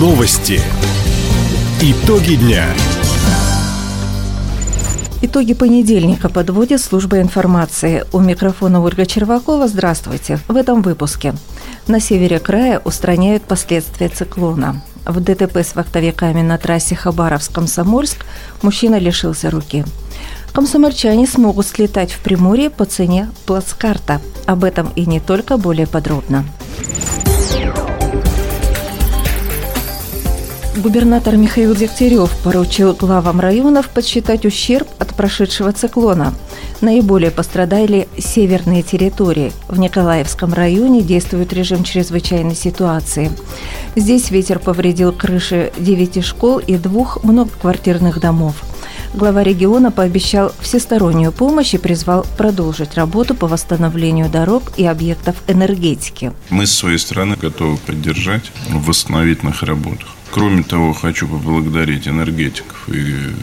Новости. Итоги дня. Итоги понедельника подводит служба информации. У микрофона Ольга Червакова. Здравствуйте. В этом выпуске. На севере края устраняют последствия циклона. В ДТП с вахтовиками на трассе Хабаровск-Комсомольск мужчина лишился руки. Комсомольчане смогут слетать в Приморье по цене плацкарта. Об этом и не только более подробно. Губернатор Михаил Дегтярев поручил главам районов подсчитать ущерб от прошедшего циклона. Наиболее пострадали северные территории. В Николаевском районе действует режим чрезвычайной ситуации. Здесь ветер повредил крыши девяти школ и двух многоквартирных домов. Глава региона пообещал всестороннюю помощь и призвал продолжить работу по восстановлению дорог и объектов энергетики. Мы с своей стороны готовы поддержать в восстановительных работах. Кроме того, хочу поблагодарить энергетиков и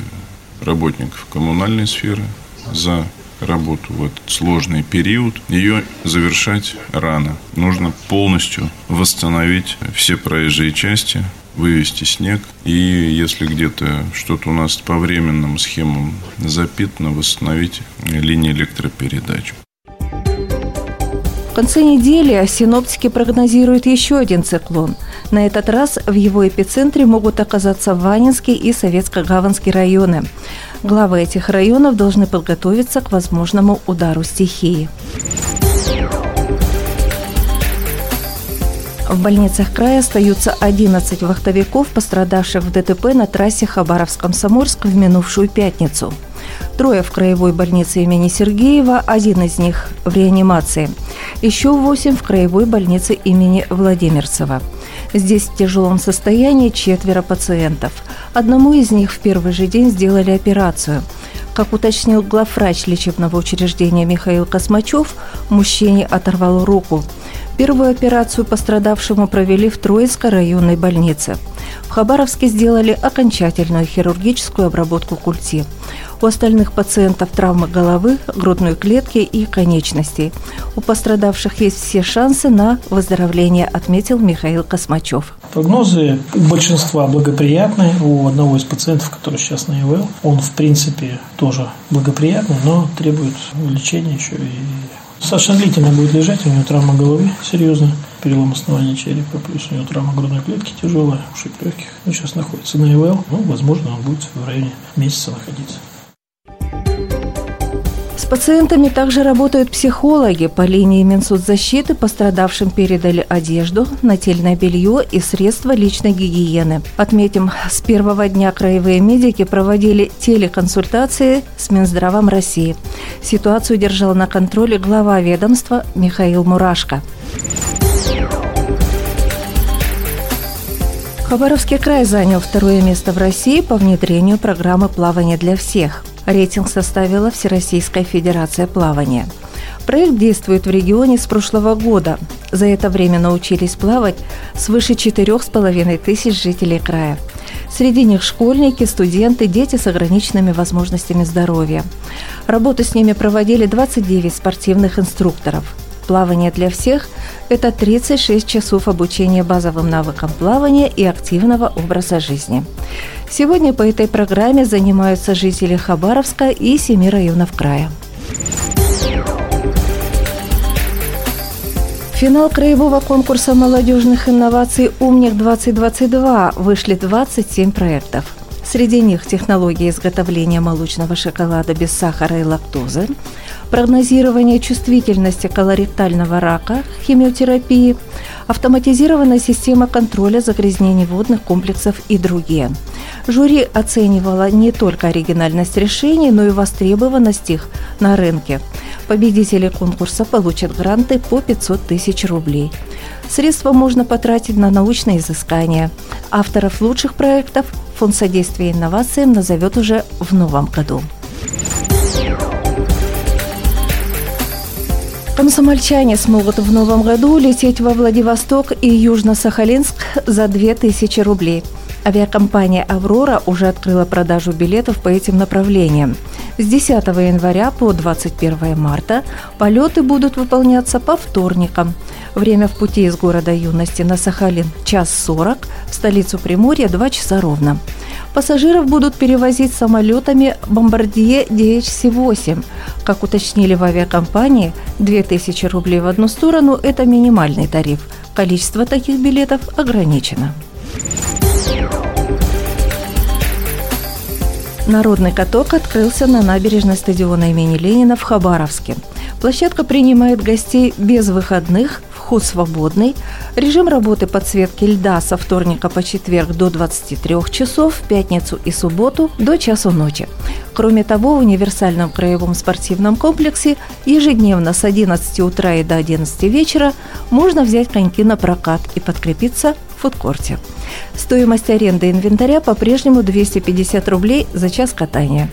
работников коммунальной сферы за работу в этот сложный период. Ее завершать рано. Нужно полностью восстановить все проезжие части, вывести снег. И если где-то что-то у нас по временным схемам запитано, восстановить линии электропередач. В конце недели синоптики прогнозируют еще один циклон. На этот раз в его эпицентре могут оказаться Ванинский и Советско-Гаванский районы. Главы этих районов должны подготовиться к возможному удару стихии. В больницах края остаются 11 вахтовиков, пострадавших в ДТП на трассе Хабаровск-Комсомольск в минувшую пятницу. Трое в краевой больнице имени Сергеева, один из них в реанимации. Еще восемь в краевой больнице имени Владимирцева. Здесь в тяжелом состоянии четверо пациентов. Одному из них в первый же день сделали операцию. Как уточнил главврач лечебного учреждения Михаил Космачев, мужчине оторвал руку. Первую операцию пострадавшему провели в Троицкой районной больнице. В Хабаровске сделали окончательную хирургическую обработку культи. У остальных пациентов травмы головы, грудной клетки и конечностей. У пострадавших есть все шансы на выздоровление, отметил Михаил Космачев. Прогнозы большинства благоприятные. У одного из пациентов, который сейчас на ИВЛ, он в принципе тоже благоприятный, но требует лечения еще и Достаточно длительно будет лежать, у него травма головы серьезная, перелом основания черепа, плюс у него травма грудной клетки тяжелая, ушиб легких. Он сейчас находится на ИВЛ, ну, возможно, он будет в районе месяца находиться пациентами также работают психологи. По линии Минсоцзащиты пострадавшим передали одежду, нательное белье и средства личной гигиены. Отметим, с первого дня краевые медики проводили телеконсультации с Минздравом России. Ситуацию держал на контроле глава ведомства Михаил Мурашко. Хабаровский край занял второе место в России по внедрению программы «Плавание для всех». Рейтинг составила Всероссийская Федерация плавания. Проект действует в регионе с прошлого года. За это время научились плавать свыше четырех с половиной тысяч жителей края. Среди них школьники, студенты, дети с ограниченными возможностями здоровья. Работу с ними проводили 29 спортивных инструкторов. Плавание для всех – это 36 часов обучения базовым навыкам плавания и активного образа жизни. Сегодня по этой программе занимаются жители Хабаровска и семи районов края. Финал краевого конкурса молодежных инноваций «Умник-2022» вышли 27 проектов. Среди них технология изготовления молочного шоколада без сахара и лактозы, прогнозирование чувствительности колоректального рака, химиотерапии, автоматизированная система контроля загрязнений водных комплексов и другие. Жюри оценивало не только оригинальность решений, но и востребованность их на рынке. Победители конкурса получат гранты по 500 тысяч рублей. Средства можно потратить на научные изыскания. Авторов лучших проектов Фонд содействия инновациям назовет уже в новом году. Комсомольчане смогут в новом году лететь во Владивосток и Южно-Сахалинск за 2000 рублей. Авиакомпания «Аврора» уже открыла продажу билетов по этим направлениям. С 10 января по 21 марта полеты будут выполняться по вторникам. Время в пути из города Юности на Сахалин – час 40, в столицу Приморья – 2 часа ровно. Пассажиров будут перевозить самолетами «Бомбардье DHC-8». Как уточнили в авиакомпании, 2000 рублей в одну сторону – это минимальный тариф. Количество таких билетов ограничено. Народный каток открылся на набережной стадиона имени Ленина в Хабаровске. Площадка принимает гостей без выходных, вход свободный. Режим работы подсветки льда со вторника по четверг до 23 часов, в пятницу и субботу до часу ночи. Кроме того, в универсальном краевом спортивном комплексе ежедневно с 11 утра и до 11 вечера можно взять коньки на прокат и подкрепиться в фудкорте. Стоимость аренды инвентаря по-прежнему 250 рублей за час катания.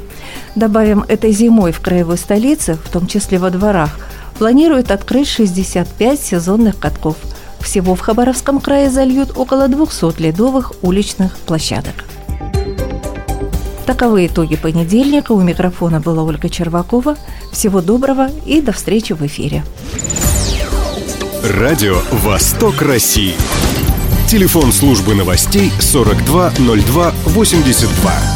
Добавим, этой зимой в краевой столице, в том числе во дворах, планируют открыть 65 сезонных катков. Всего в Хабаровском крае зальют около 200 ледовых уличных площадок. Таковы итоги понедельника. У микрофона была Ольга Червакова. Всего доброго и до встречи в эфире. Радио «Восток России». Телефон службы новостей 420282.